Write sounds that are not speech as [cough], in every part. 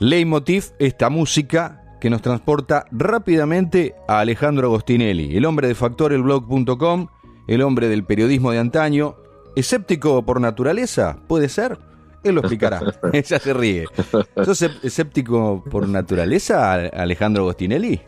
Leitmotiv, esta música que nos transporta rápidamente a Alejandro Agostinelli, el hombre de factorelblog.com, el hombre del periodismo de antaño, escéptico por naturaleza, puede ser. Él lo explicará. [laughs] [laughs] Ella se ríe. ¿Sos escéptico por naturaleza, Alejandro Agostinelli?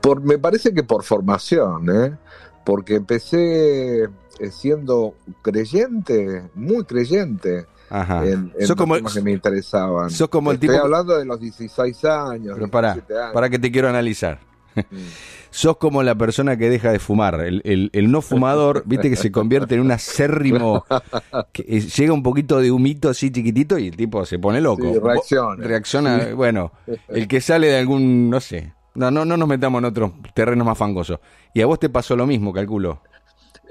Por, me parece que por formación, ¿eh? porque empecé eh, siendo creyente, muy creyente. Ajá. En, en como temas que me interesaban. Sos como el Estoy tipo. hablando de los 16 años. Pero para, 17 años. para que te quiero analizar. Mm. Sos como la persona que deja de fumar. El, el- el no fumador, viste que se convierte en un acérrimo. [laughs] Que eh, llega un poquito de humito así chiquitito y el tipo se pone loco. Sí, reacciona. Reacciona, Sí. bueno, el que sale de algún, no sé. No, no, no nos metamos en otros terrenos más fangosos. Y a vos te pasó lo mismo, calculo.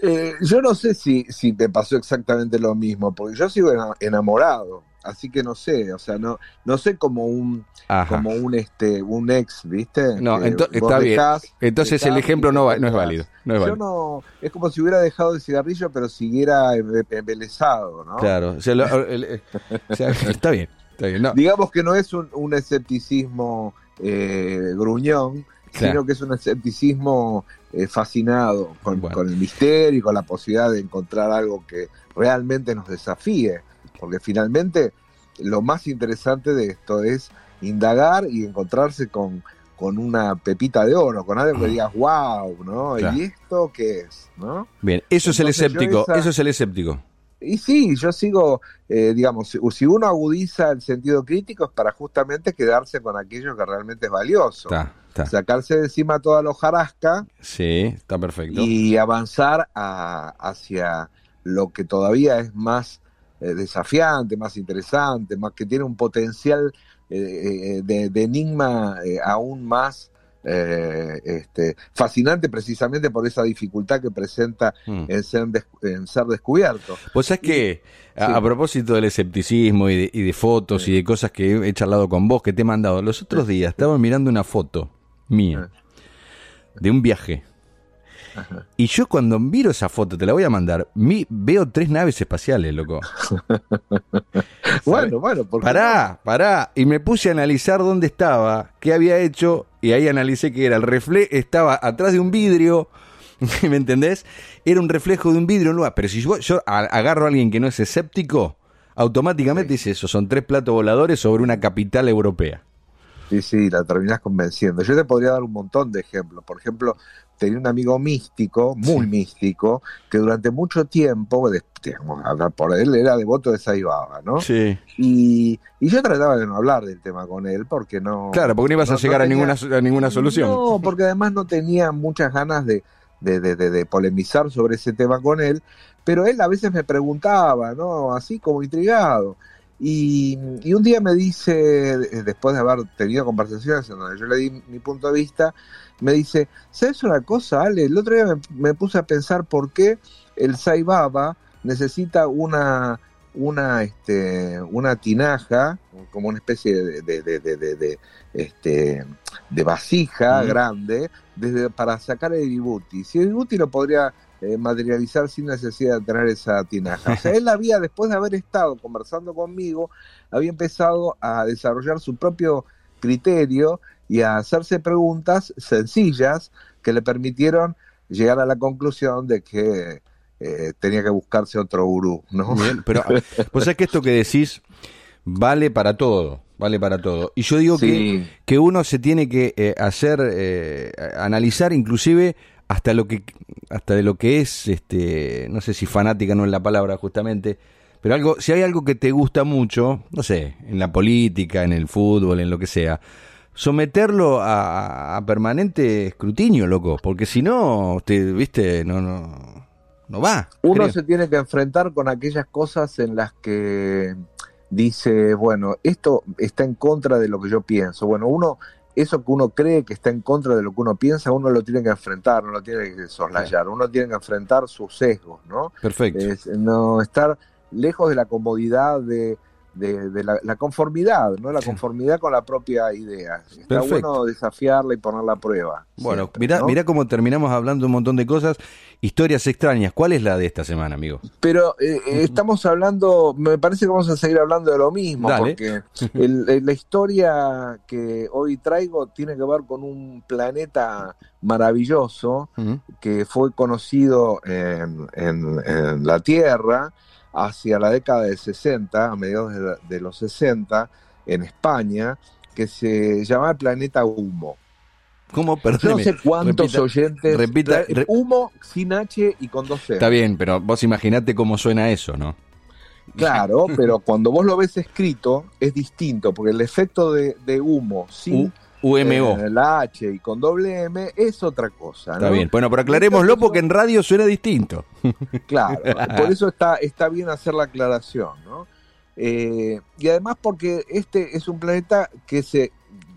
Eh, yo no sé si, si te pasó exactamente lo mismo, porque yo sigo ena- enamorado, así que no sé, o sea, no, no sé como un, Ajá. como un este, un ex, ¿viste? No, ento- está bien. Entonces el ejemplo no, va- no es válido. No es Yo válido. no, es como si hubiera dejado el cigarrillo, pero siguiera em- embelesado, ¿no? Claro. o sea, lo- el- o sea, [laughs] está bien. Está bien. No, Digamos que no es un, un escepticismo eh, gruñón, Claro. sino que es un escepticismo eh, fascinado con, Bueno. con el misterio y con la posibilidad de encontrar algo que realmente nos desafíe, porque finalmente lo más interesante de esto es indagar y encontrarse con, con una pepita de oro, con algo que digas, wow, ¿no? Claro. ¿Y esto qué es? ¿no? bien. Eso es el escéptico. esa- Eso es el escéptico. Y sí, yo sigo, eh, digamos, si, uno agudiza el sentido crítico es para justamente quedarse con aquello que realmente es valioso. Está, está. Sacarse de encima toda la hojarasca Sí, está perfecto. y avanzar a- hacia lo que todavía es más eh, desafiante, más interesante, más que tiene un potencial eh, de, de enigma aún más eh, este, fascinante precisamente por esa dificultad que presenta Mm. en ser, en ser descubierto. Vos sabés que, a, sí. a propósito del escepticismo y de, y de fotos Sí. y de cosas que he charlado con vos, que te he mandado, los otros días estaba mirando una foto mía de un viaje. Ajá. Y yo cuando miro esa foto, te la voy a mandar, mi- veo tres naves espaciales, loco. [laughs] Bueno, bueno, porque Pará, pará. Y me puse a analizar dónde estaba, qué había hecho, y ahí analicé que era el reflejo, estaba atrás de un vidrio, [laughs] ¿me entendés? Era un reflejo de un vidrio en lugar. Pero si yo, yo agarro a alguien que no es escéptico, automáticamente dice eso, son tres platos voladores sobre una capital europea. Sí, sí, la terminás convenciendo. Yo te podría dar un montón de ejemplos. Por ejemplo, tenía un amigo místico, muy Sí. místico, que durante mucho tiempo, de- digamos, por él, era devoto de Saibaba, ¿no? Sí. Y, y yo trataba de no hablar del tema con él porque no... Claro, porque no ibas a no llegar a, ninguna, a ninguna solución. No, porque además no tenía muchas ganas de, de, de- de- de polemizar sobre ese tema con él, pero él a veces me preguntaba, ¿no? Así como intrigado. Y, y un día me dice, después de haber tenido conversaciones en donde yo le di mi punto de vista, me dice, ¿sabes una cosa, Ale? El otro día me, me puse a pensar por qué el Sai Baba necesita una, una, este, una tinaja, como una especie de, de, de- de- de- de, este, de vasija Mm. grande desde, para sacar el vibuti. Si el vibuti lo podría eh, materializar sin necesidad de tener esa tinaja. O sea, él había, [laughs] después de haber estado conversando conmigo, había empezado a desarrollar su propio criterio y a hacerse preguntas sencillas que le permitieron llegar a la conclusión de que eh, tenía que buscarse otro gurú, ¿no? Bien, pero [laughs] vos sabés que esto que decís vale para todo, vale para todo. Y yo digo que, que uno se tiene que eh, hacer, eh, analizar inclusive hasta lo que, hasta de lo que es, este, no sé si fanática no es la palabra justamente, pero algo, si hay algo que te gusta mucho, no sé, en la política, en el fútbol, en lo que sea, someterlo a, a permanente escrutinio, loco, porque si no, te, viste, no, no, no va. uno creo. se tiene que enfrentar con aquellas cosas en las que dice, bueno, esto está en contra de lo que yo pienso. Bueno, uno, eso que uno cree que está en contra de lo que uno piensa, uno lo tiene que enfrentar, no lo tiene que soslayar, uno tiene que enfrentar sus sesgos, ¿no? Perfecto. Es no estar lejos de la comodidad de, de, la, conformidad, ¿no? La conformidad con la propia idea. Está bueno desafiarla y ponerla a prueba. Bueno, mira, mira cómo terminamos hablando un montón de cosas, historias extrañas. ¿Cuál es la de esta semana, amigo? Pero eh, eh, estamos hablando, me parece que vamos a seguir hablando de lo mismo, porque [laughs] la historia que hoy traigo tiene que ver con un planeta maravilloso que fue conocido en, en la Tierra hacia la década de 60, a mediados de, los 60, en España, que se llamaba el planeta Humo. ¿Cómo? Perdón. No sé cuántos oyentes. Repita, humo sin H y con dos C. Está bien, pero vos imaginate cómo suena eso, ¿no? Claro, [laughs] pero cuando vos lo ves escrito es distinto, porque el efecto de, humo sin UMO. Eh, la H y con doble M es otra cosa. Está bien. Bueno, pero aclarémoslo porque en radio suena distinto. [laughs] Claro, [laughs] por eso está, está bien hacer la aclaración, ¿no? Eh, y además porque este es un planeta que se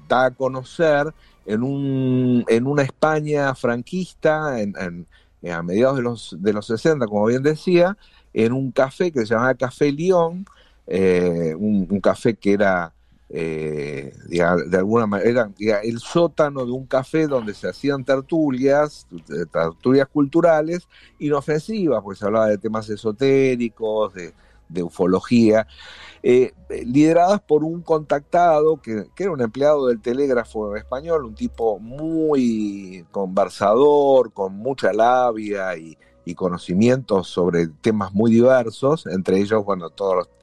da a conocer en, un, en una España franquista en, a mediados de los, de los 60, como bien decía, en un café que se llamaba Café León, eh, un, café que era eh, de alguna manera, el sótano de un café donde se hacían tertulias, tertulias culturales, inofensivas, pues se hablaba de temas esotéricos, de, ufología, eh, lideradas por un contactado que, era un empleado del telégrafo español, un tipo muy conversador, con mucha labia y, y conocimientos sobre temas muy diversos, entre ellos, bueno, todos los eh,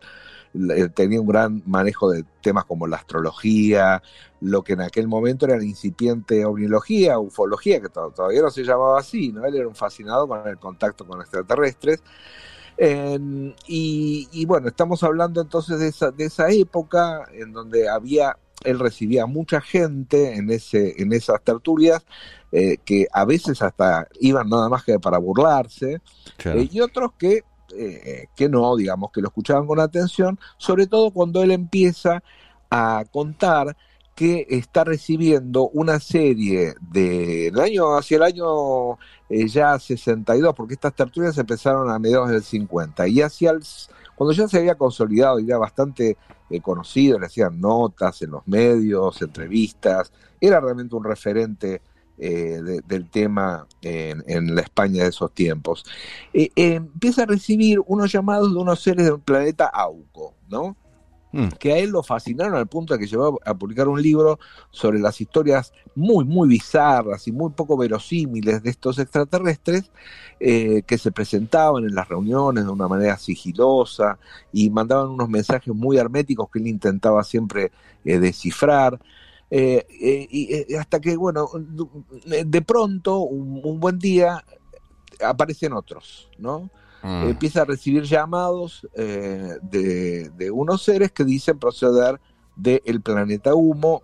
tenía un gran manejo de temas como la astrología, lo que en aquel momento era la incipiente ovniología, ufología, que todavía no se llamaba así, ¿no? Él era un fascinado con el contacto con extraterrestres. y, bueno, estamos hablando entonces de esa, de esa época en donde había, él recibía mucha gente en, ese, en esas tertulias, eh, que a veces hasta iban nada más que para burlarse, eh, y otros que eh, que no, digamos, que lo escuchaban con atención, sobre todo cuando él empieza a contar que está recibiendo una serie de año hacia el año eh, ya 62, porque estas tertulias empezaron a mediados del 50 y hacia el, cuando ya se había consolidado y ya bastante eh, conocido, le hacían notas en los medios, entrevistas, era realmente un referente eh, del tema en, la España de esos tiempos. Eh, eh, empieza a recibir unos llamados de unos seres del planeta Auco, ¿no? Mm. que a él lo fascinaron al punto de que llevó a publicar un libro sobre las historias muy, muy bizarras y muy poco verosímiles de estos extraterrestres que se presentaban en las reuniones de una manera sigilosa y mandaban unos mensajes muy herméticos que él intentaba siempre descifrar. Eh, eh, y eh, hasta que, bueno, de pronto, un, buen día, aparecen otros, ¿no? Mm. Empieza a recibir llamados de, unos seres que dicen proceder del planeta Humo,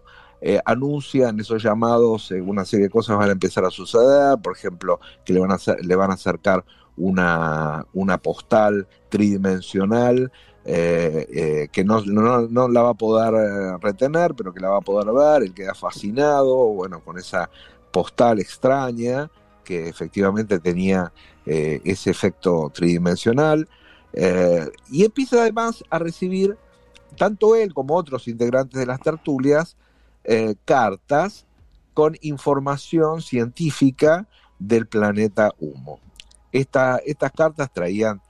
anuncian esos llamados, una serie de cosas van a empezar a suceder, por ejemplo, que le van a, le van a acercar una, una postal tridimensional eh, eh, que no, no, la va a poder eh, retener, pero que la va a poder ver, él queda fascinado, bueno, con esa postal extraña que efectivamente tenía ese efecto tridimensional, y empieza además a recibir, tanto él como otros integrantes de las tertulias, cartas con información científica del planeta Humo. Esta, estas cartas traían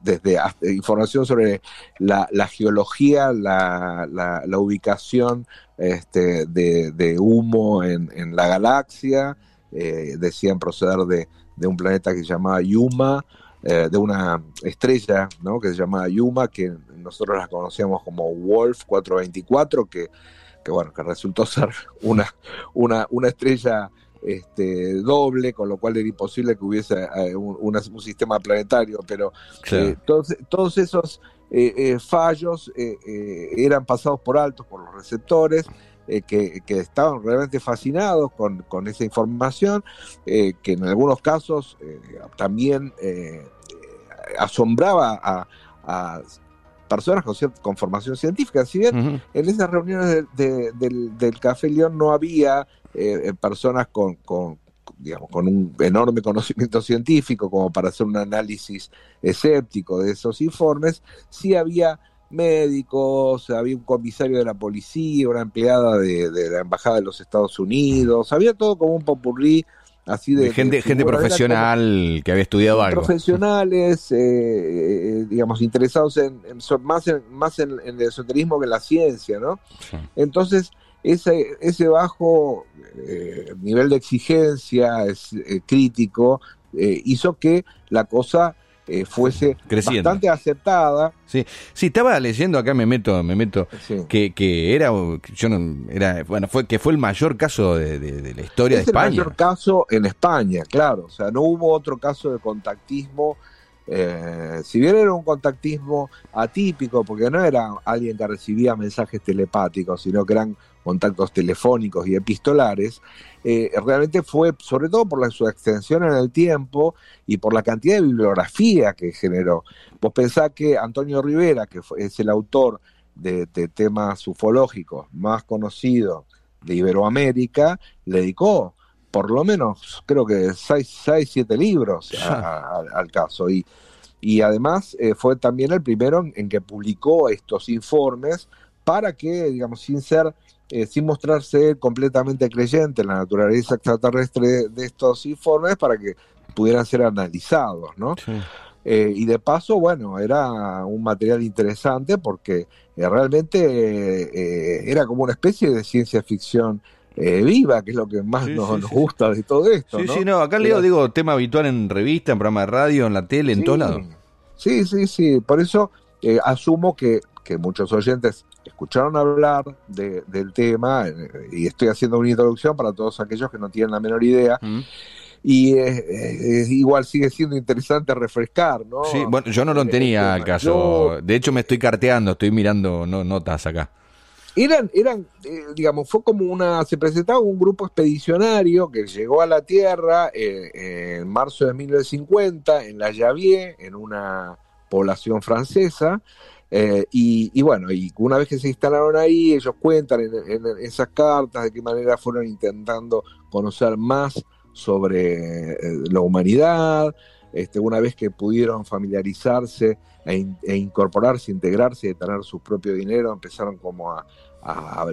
desde información sobre la, geología, la, la, ubicación este, de, humo en, la galaxia, eh, decían proceder de, un planeta que se llamaba Yuma, eh, de una estrella ¿no? que se llamaba Yuma, que nosotros la conocíamos como Wolf 424, que, que bueno, que resultó ser [laughs] una, una, una estrella este, doble, con lo cual era imposible que hubiese eh, un, sistema planetario, pero eh, todos, esos eh, fallos eran pasados por altos por los receptores. Que, estaban realmente fascinados con, esa información, que en algunos casos también asombraba a, personas con, formación científica. Si bien en esas reuniones del, del, Café León no había eh, personas con, digamos, con un enorme conocimiento científico como para hacer un análisis escéptico de esos informes, sí había médicos, había un comisario de la policía, una empleada de, la Embajada de los Estados Unidos, había todo como un popurrí así de... gente, gente profesional que había estudiado algo. Profesionales, eh, eh, digamos, interesados en, más, en, más en, el esoterismo que en la ciencia, ¿no? Entonces, ese, ese bajo eh, nivel de exigencia es, crítico hizo que la cosa eh, fuese bastante aceptada. Sí, sí, estaba leyendo acá, me meto, me meto, que, que era, yo no, era, bueno, fue que fue el mayor caso de, la historia de España. El mayor caso en España, claro, o sea, no hubo otro caso de contactismo. Eh, si bien era un contactismo atípico, porque no era alguien que recibía mensajes telepáticos, sino que eran contactos telefónicos y epistolares, eh, realmente fue, sobre todo por la, su extensión en el tiempo y por la cantidad de bibliografía que generó. Vos pensás que Antonio Rivera, que es el autor de, temas ufológicos más conocido de Iberoamérica, le dedicó por lo menos, creo que seis, seis siete libros al caso. Y, y además eh, fue también el primero en que publicó estos informes para que, digamos, sin ser eh, sin mostrarse completamente creyente en la naturaleza extraterrestre de estos informes para que pudieran ser analizados, ¿no? Eh, y de paso, bueno, era un material interesante porque eh, realmente era como una especie de ciencia ficción viva, que es lo que más nos, gusta de todo esto. Sí, sí, no, acá leo, digo, tema habitual en revista, en programa de radio, en la tele, en todos lados. Sí, sí, sí, por eso asumo que, que muchos oyentes escucharon hablar del tema eh, y estoy haciendo una introducción para todos aquellos que no tienen la menor idea. Y igual sigue siendo interesante refrescar, ¿no? Sí, bueno, yo no lo tenía al caso. de hecho, me estoy carteando, estoy mirando notas acá. Eran, eran eh, digamos, fue como una, se presentaba un grupo expedicionario que llegó a la Tierra eh, en marzo de 1950 en la Javier, en una población francesa, eh, y, bueno, y una vez que se instalaron ahí, ellos cuentan en, esas cartas de qué manera fueron intentando conocer más sobre eh, la humanidad, este, una vez que pudieron familiarizarse e, e, incorporarse, integrarse y tener su propio dinero, empezaron como a,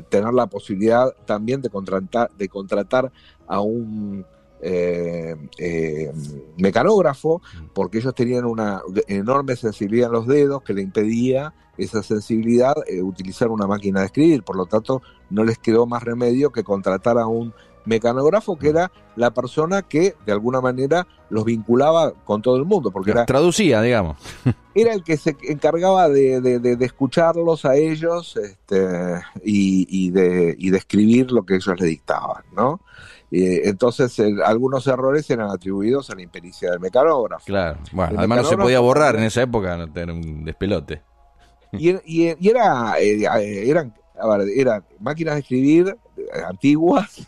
tener la posibilidad también de contratar, de contratar a un eh, eh, mecanógrafo, mm. porque ellos tenían una enorme sensibilidad en los dedos que le impedía esa sensibilidad eh, utilizar una máquina de escribir. Por lo tanto, no les quedó más remedio que contratar a un mecanógrafo que mm. era la persona que de alguna manera los vinculaba con todo el mundo, porque era, traducía, digamos. [laughs] Era el que se encargaba de, escucharlos a ellos este, y, de, y de escribir lo que ellos le dictaban, ¿no? Entonces, algunos errores eran atribuidos a la impericia del mecanógrafo. Claro, bueno, además no se podía borrar en esa época, no tener un despelote. Y, y, era, eh, eran, eran máquinas de escribir eh, antiguas,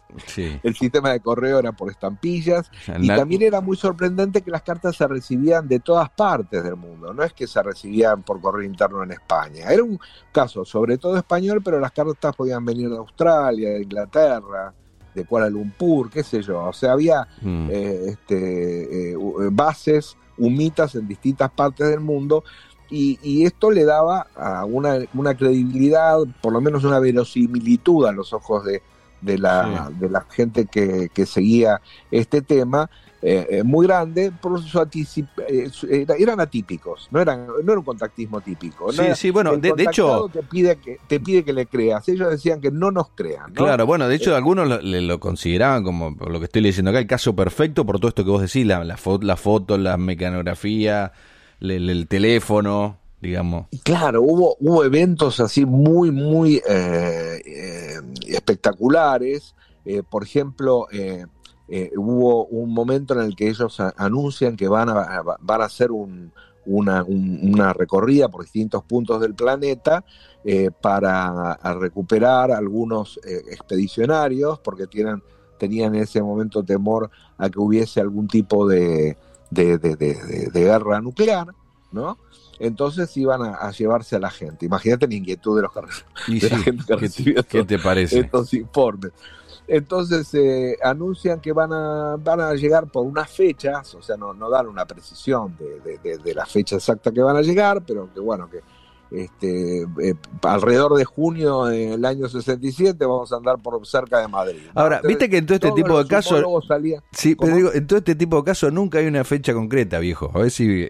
el sistema de correo era por estampillas, y también era muy sorprendente que las cartas se recibían de todas partes del mundo, no es que se recibían por correo interno en España, era un caso sobre todo español, pero las cartas podían venir de Australia, de Inglaterra, de Kuala Lumpur, qué sé yo. O sea, había mm. eh, este, eh, bases humitas en distintas partes del mundo y, esto le daba a una, una, credibilidad, por lo menos una verosimilitud a los ojos de, de, la, de la gente que, que seguía este tema, eh, eh, muy grande, por su eh, eran atípicos, no eran no era un contactismo típico. Sí, sí, bueno, de, hecho te pide que te pide que le creas. Ellos decían que no nos crean. Claro, bueno, de hecho algunos lo, lo, consideraban como por lo que estoy leyendo acá el caso perfecto por todo esto que vos decís, la, la, la foto, la mecanografía, el, teléfono digamos. Claro, hubo, hubo eventos así muy, muy espectaculares. por ejemplo, eh, hubo un momento en el que ellos anuncian que van a, van a hacer una, recorrida por distintos puntos del planeta eh, para recuperar algunos eh, expedicionarios, porque tienen, tenían en ese momento temor a que hubiese algún tipo de, guerra nuclear, ¿no? Entonces iban a, llevarse a la gente. Imagínate la inquietud de los de la gente que ¿Qué, te parece? estos informes. Entonces eh, anuncian que van a, van a llegar por unas fechas, o sea, no, no dan una precisión de, de, la fecha exacta que van a llegar, pero que bueno, que este, eh, alrededor de junio del año 67 vamos a andar por cerca de Madrid. Ahora, viste que en todo este tipo de casos... Sí, pero digo, en todo este tipo de casos nunca hay una fecha concreta, viejo. A ver si...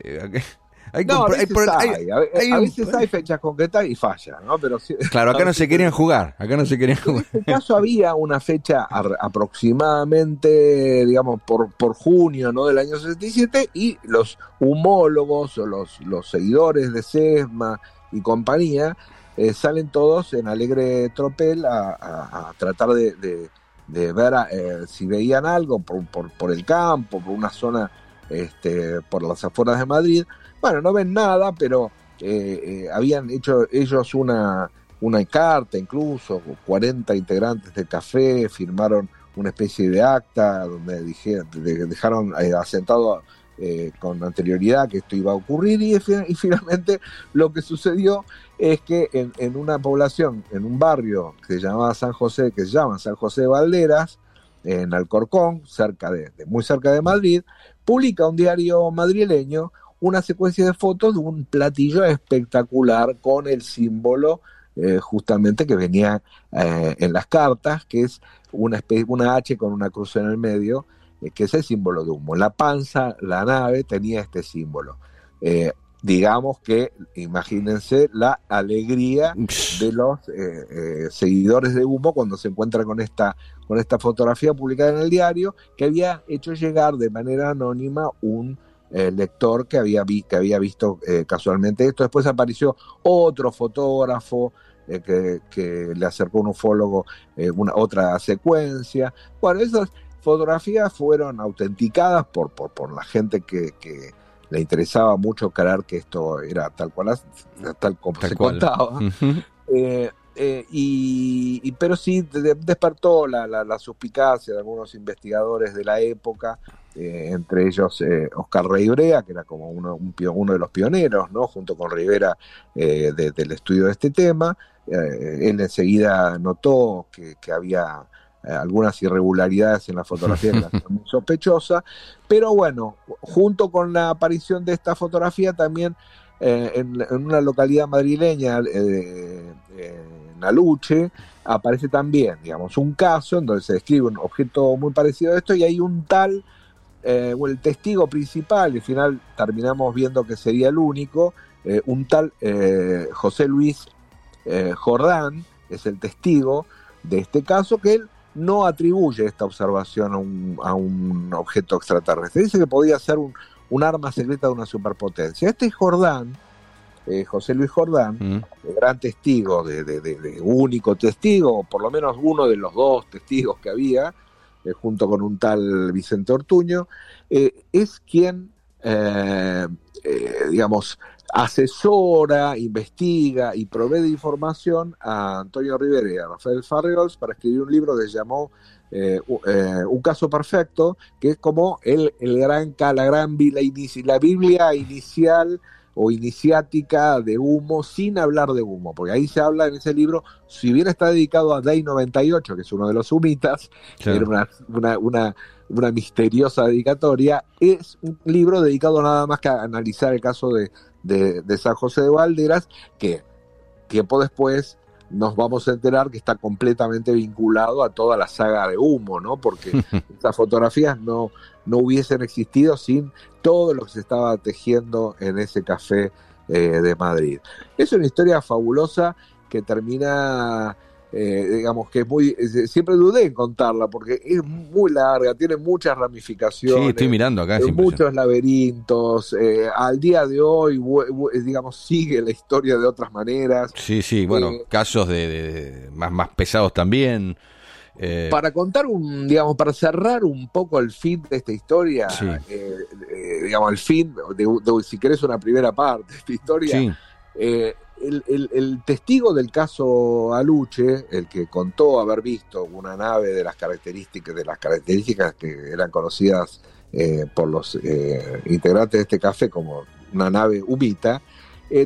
Hay, no, a veces, hay, a, veces hay fechas concretas y falla, ¿no? Pero claro, acá no se querían jugar, acá no se querían [laughs] jugar. En este caso había una fecha aproximadamente, digamos, por, por junio, ¿no? Del año 67 y los homólogos o los, los seguidores de SESMA y compañía eh, salen todos en alegre tropel a, tratar de, ver eh, si veían algo por, por, por el campo, por una zona este, por las afueras de Madrid bueno, no ven nada, pero eh, eh, habían hecho ellos una, una carta, incluso 40 integrantes del café firmaron una especie de acta donde dejaron eh, asentado con anterioridad que esto iba a ocurrir y, finalmente lo que sucedió es que en, una población, en un barrio que se llamaba San José, que se llama San José de Valderas, en Alcorcón, cerca de, muy cerca de Madrid, publica un diario madrileño una secuencia de fotos de un platillo espectacular con el símbolo eh, justamente que venía eh, en las cartas, que es una, una H con una cruz en el medio, eh, que es el símbolo de humo. La panza, la nave tenía este símbolo. digamos que, imagínense la alegría de los seguidores de humo cuando se encuentran con esta, con esta fotografía publicada en el diario, que había hecho llegar de manera anónima un el lector que había, que había visto eh, casualmente esto. Después apareció otro fotógrafo eh, que, le acercó un ufólogo eh, una, otra secuencia. Bueno, esas fotografías fueron autenticadas por, por, la gente que, le interesaba mucho creer que esto era tal cual, tal como se contaba. y, pero sí despertó la, la, suspicacia de algunos investigadores de la época eh, entre ellos eh, Oscar Reibrea, que era como uno, de los pioneros, ¿no? junto con Rivera eh, del estudio de este tema. él enseguida notó que, había algunas irregularidades en la fotografía que era muy sospechosa, pero bueno, junto con la aparición de esta fotografía también en, una localidad madrileña, en Aluche, aparece también, digamos, un caso en donde se describe un objeto muy parecido a esto y hay un tal eh, el testigo principal, y al final terminamos viendo que sería el único, eh, un tal eh, José Luis Jordán, es el testigo de este caso, que él no atribuye esta observación a un, objeto extraterrestre. Dice que podía ser un, arma secreta de una superpotencia. Este Jordán, José Luis Jordán, mm. gran testigo, de, único testigo, o por lo menos uno de los dos testigos que había, eh, junto con un tal Vicente Ortuño, eh, es quien, eh, digamos, asesora, investiga y provee de información a Antonio Rivera y a Rafael Farriols para escribir un libro que llamó Un caso perfecto, que es como el, gran, la gran la Biblia inicial o iniciática de humo sin hablar de humo, porque ahí se habla en ese libro, si bien está dedicado a Day 98, que es uno de los humitas, era una, una, una, misteriosa dedicatoria, es un libro dedicado nada más que a analizar el caso de, de, San José de Valderas, que tiempo después nos vamos a enterar que está completamente vinculado a toda la saga de humo, ¿no? Porque [laughs] esas fotografías no, no hubiesen existido sin todo lo que se estaba tejiendo en ese café eh, de Madrid. Es una historia fabulosa que termina, eh, digamos que es muy, siempre dudé en contarla porque es muy larga, tiene muchas ramificaciones. Sí, estoy mirando acá. muchos laberintos. Eh, al día de hoy, digamos, sigue la historia de otras maneras. Sí, sí, bueno, casos de, más, más pesados también. Eh, para contar un, digamos, para cerrar un poco el fin de esta historia, eh, eh, digamos, el fin, de, si querés una primera parte de esta historia, el, testigo del caso Aluche, el que contó haber visto una nave de las características, de las características que eran conocidas por los integrantes de este café como una nave humita,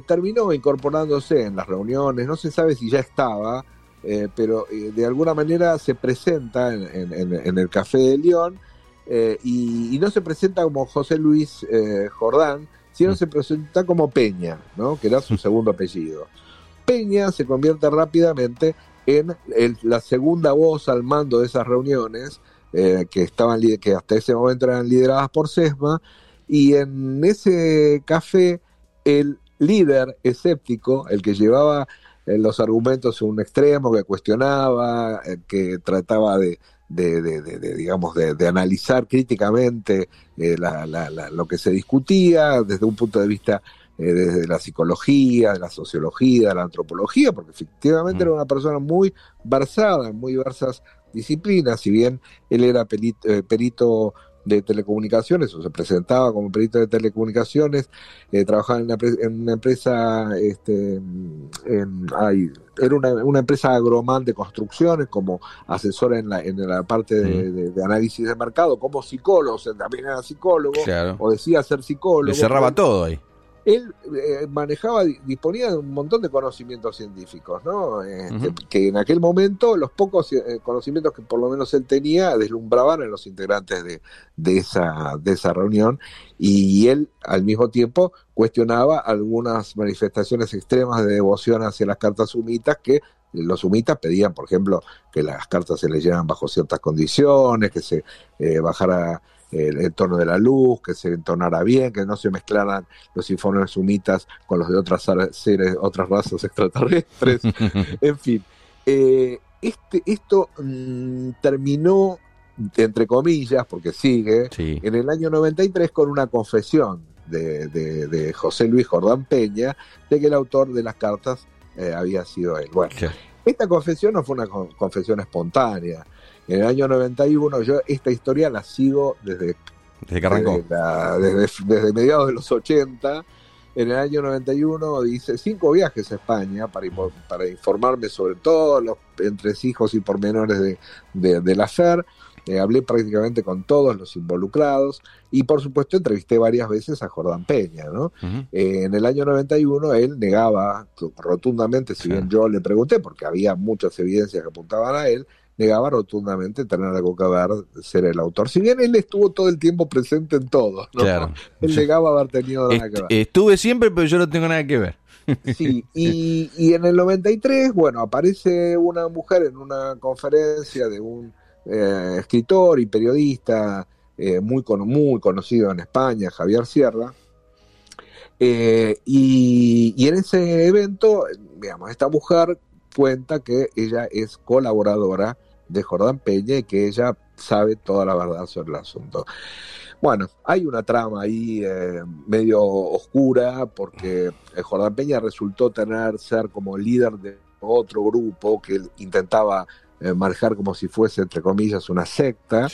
terminó incorporándose en las reuniones, no se sabe si ya estaba, eh, pero eh, de alguna manera se presenta en, el Café de León eh, y, no se presenta como José Luis Jordán, sino se presenta como Peña, ¿no? que era su segundo apellido. Peña se convierte rápidamente en la segunda voz al mando de esas reuniones eh, que, estaban, que hasta ese momento eran lideradas por SESMA, y en ese café el líder escéptico, el que llevaba eh, los argumentos a un extremo, que cuestionaba, eh, que trataba de, digamos, de, analizar críticamente lo que se discutía desde un punto de vista desde la psicología, de la sociología, de la antropología, porque efectivamente mm. era una persona muy versada en muy diversas disciplinas, si bien él era eh, perito, de telecomunicaciones o se presentaba como perito de telecomunicaciones, eh, trabajaba en una, empresa, este, en, era una, empresa agromán de construcciones como asesor en la, en la parte de, análisis de mercado, como psicólogo, o también era psicólogo, o decía ser psicólogo. Le cerraba todo ahí él eh, manejaba, disponía de un montón de conocimientos científicos, ¿no? Este, que en aquel momento los pocos eh, conocimientos que por lo menos él tenía deslumbraban en los integrantes de, de, esa, de esa reunión y él al mismo tiempo cuestionaba algunas manifestaciones extremas de devoción hacia las cartas sumitas que los sumitas pedían, por ejemplo, que las cartas se leyeran bajo ciertas condiciones, que se eh, bajara el, tono de la luz, que se entonara bien, que no se mezclaran los informes sumitas con los de otras seres, otras razas [laughs] extraterrestres, [laughs] en fin. Eh, este, esto mm, terminó, entre comillas, porque sigue, en el año 93 con una confesión de, de, José Luis Jordán Peña de que el autor de las cartas eh, había sido él. Bueno, esta confesión no fue una confesión espontánea. En el año 91, yo esta historia la sigo desde, desde que arrancó. Desde, mediados de los 80. En el año 91 hice cinco viajes a España para, para informarme sobre todos los entresijos y pormenores de, de, la FER. Eh, hablé prácticamente con todos los involucrados y por supuesto entrevisté varias veces a Jordán Peña. ¿no? Eh, en el año 91 él negaba rotundamente, si bien yo le pregunté, porque había muchas evidencias que apuntaban a él, negaba rotundamente tener algo que ver, ser el autor. Si bien él estuvo todo el tiempo presente en todo, ¿no? [laughs] él negaba haber tenido nada que ver. Estuve siempre, pero yo no tengo nada que ver. [laughs] Sí, y, y en el 93, bueno, aparece una mujer en una conferencia de un eh, escritor y periodista eh, muy, muy conocido en España, Javier Sierra, eh, y, en ese evento, digamos, esta mujer cuenta que ella es colaboradora de Jordán Peña y que ella sabe toda la verdad sobre el asunto. Bueno, hay una trama ahí medio oscura porque Jordán Peña resultó tener ser como líder de otro grupo que intentaba eh, como si fuese, entre comillas, una secta.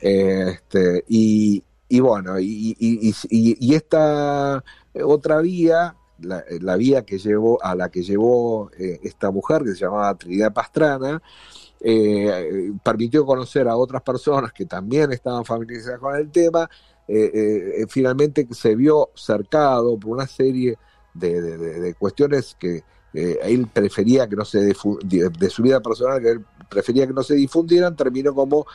este, y, bueno, y, y, esta otra vía la, vía que llevó a la que llevó esta mujer que se llamaba Trinidad Pastrana eh, permitió conocer a otras personas que también estaban familiarizadas con el tema, eh, eh, finalmente se vio cercado por una serie de, cuestiones que él prefería que no se de, su vida personal que él prefería que no se difundieran, terminó como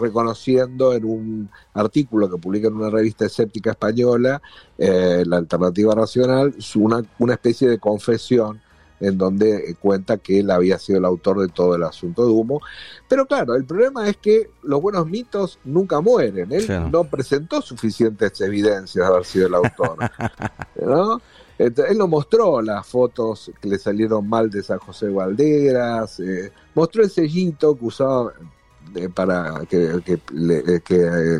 reconociendo en un artículo que publica en una revista escéptica española, la Alternativa Racional, una, una especie de confesión en donde eh, cuenta que él había sido el autor de todo el asunto de humo. Pero claro, el problema es que los buenos mitos nunca mueren. Él no presentó suficientes evidencias de haber sido el autor. [laughs] ¿no? Él no mostró las fotos que le salieron mal de San José Valderas, eh, mostró el sellito que usaba eh, para que,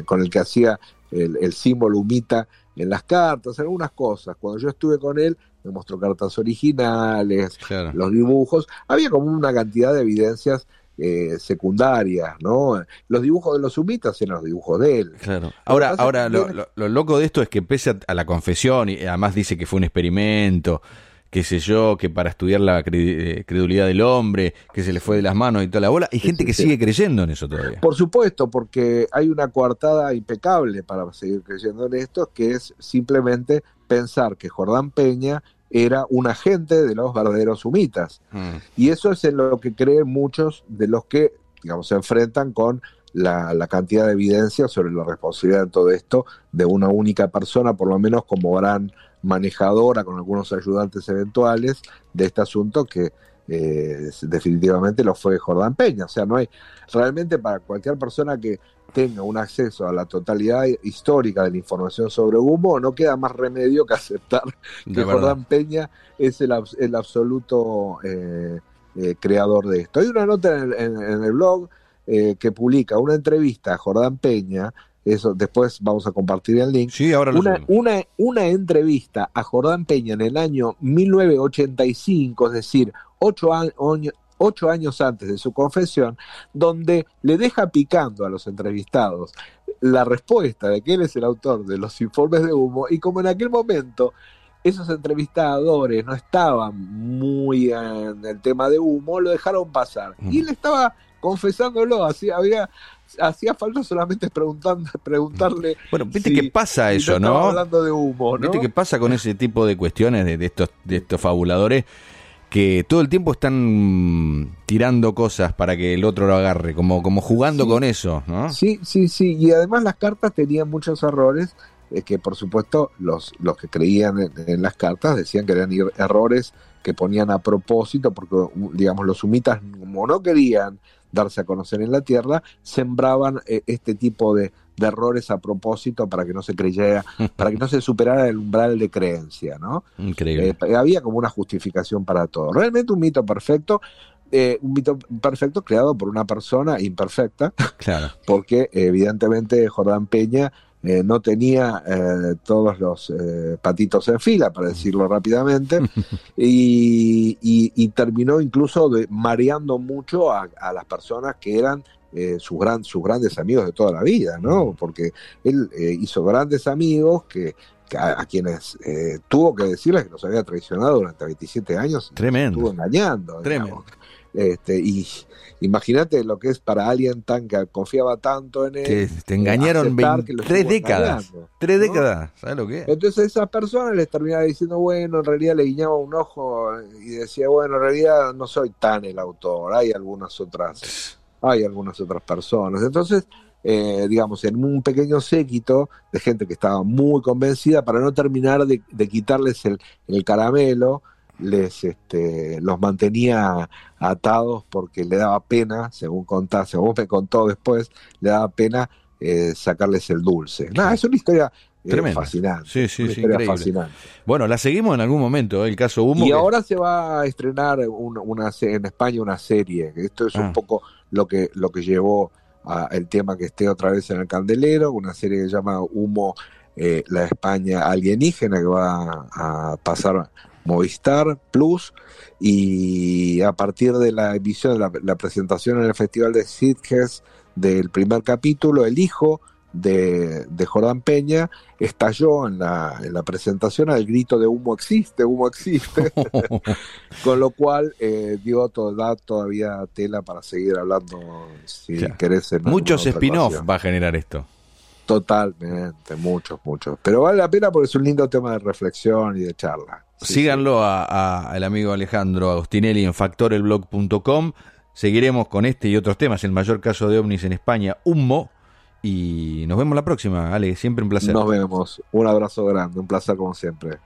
con el que hacía el, el símbolo humita en las cartas, algunas cosas. Cuando yo estuve con él, me mostró cartas originales, los dibujos. Había como una cantidad de evidencias eh, secundarias, ¿no? Los dibujos de los sumitas eran los dibujos de él. Claro. Ahora, ahora lo, lo, loco de esto es que pese a, la confesión, y además dice que fue un experimento, qué sé yo, que para estudiar la eh, credulidad del hombre, que se le fue de las manos y toda la bola, hay gente que sigue creyendo en eso todavía. Por supuesto, porque hay una coartada impecable para seguir creyendo en esto, que es simplemente pensar que Jordán Peña era un agente de los verdaderos sumitas. Mm. Y eso es en lo que creen muchos de los que, digamos, se enfrentan con la, la, cantidad de evidencia sobre la responsabilidad de todo esto de una única persona, por lo menos como gran manejadora con algunos ayudantes eventuales de este asunto que eh, definitivamente lo fue Jordán Peña. O sea, no hay realmente para cualquier persona que tenga un acceso a la totalidad histórica de la información sobre Humo, no queda más remedio que aceptar que Jordán Peña es el, el absoluto eh, eh, creador de esto. Hay una nota en el, blog que publica una entrevista a Jordán Peña eso después vamos a compartir el link. Sí, ahora una, una, una, entrevista a Jordán Peña en el año 1985, es decir, ocho, años, ocho años antes de su confesión, donde le deja picando a los entrevistados la respuesta de que él es el autor de los informes de humo y como en aquel momento esos entrevistadores no estaban muy en el tema de humo, lo dejaron pasar. Y él estaba confesándolo, así había hacía falta solamente preguntando, [laughs] preguntarle. Bueno, viste que pasa eso, ¿no? Hablando de humo, ¿no? Viste qué pasa con ese tipo de cuestiones de, de, estos de estos fabuladores que todo el tiempo están tirando cosas para que el otro lo agarre, como, como jugando con eso, ¿no? Sí, sí, sí, y además las cartas tenían muchos errores, eh, que por supuesto los, los que creían en, las cartas decían que eran errores que ponían a propósito, porque digamos los sumitas como no querían darse a conocer en la tierra, sembraban eh, este tipo de, de errores a propósito para que no se creyera, [laughs] para que no se superara el umbral de creencia, ¿no? Increíble. Eh, había como una justificación para todo. Realmente un mito perfecto, eh, un mito perfecto creado por una persona imperfecta, claro. [laughs] porque evidentemente Jordán Peña eh, no tenía todos los patitos en fila, para decirlo rápidamente, [laughs] y, terminó incluso de, mareando mucho a, a, las personas que eran eh, sus, gran, sus grandes amigos de toda la vida, ¿no? Porque él eh, hizo grandes amigos que, a, quienes eh, tuvo que decirles que los había traicionado durante 27 años. Tremendo. Estuvo engañando. Tremendo. Este, y imagínate lo que es para alguien tan que confiaba tanto en él. Que te engañaron tres décadas. Tres décadas, ¿sabes lo que es? Entonces esas personas les terminaba diciendo, bueno, en realidad le guiñaba un ojo y decía, bueno, en realidad no soy tan el autor, hay algunas otras hay algunas otras personas. Entonces, eh, digamos, en un pequeño séquito de gente que estaba muy convencida, para no terminar de, quitarles el, caramelo, les este, los mantenía atados porque le daba pena, según contás, según me contó después, le daba pena eh, sacarles el dulce. Nada, es una historia eh, fascinante. Sí, sí, sí, fascinante. Bueno, la seguimos en algún momento, el caso Humo. Y ahora se va a estrenar una, en España una serie. Esto es un ah. poco lo que, lo que llevó a el tema que esté otra vez en el candelero, una serie que se llama Humo, eh, la España alienígena, que va a pasar Movistar Plus, y a partir de la emisión, de la, presentación en el Festival de Sitges del primer capítulo, el hijo de, de Jordán Peña estalló en la, en la presentación al grito de humo existe, humo existe, [laughs] con lo cual eh, dio toda, todavía tela para seguir hablando si querés. Muchos spin-off va a generar esto. Totalmente, muchos, muchos. Pero vale la pena porque es un lindo tema de reflexión y de charla. Síganlo al amigo Alejandro Agostinelli en factorelblog.com. Seguiremos con este y otros temas. El mayor caso de ovnis en España, Humo y nos vemos la próxima, Ale. Siempre un placer. Nos vemos. Un abrazo grande. Un placer como siempre.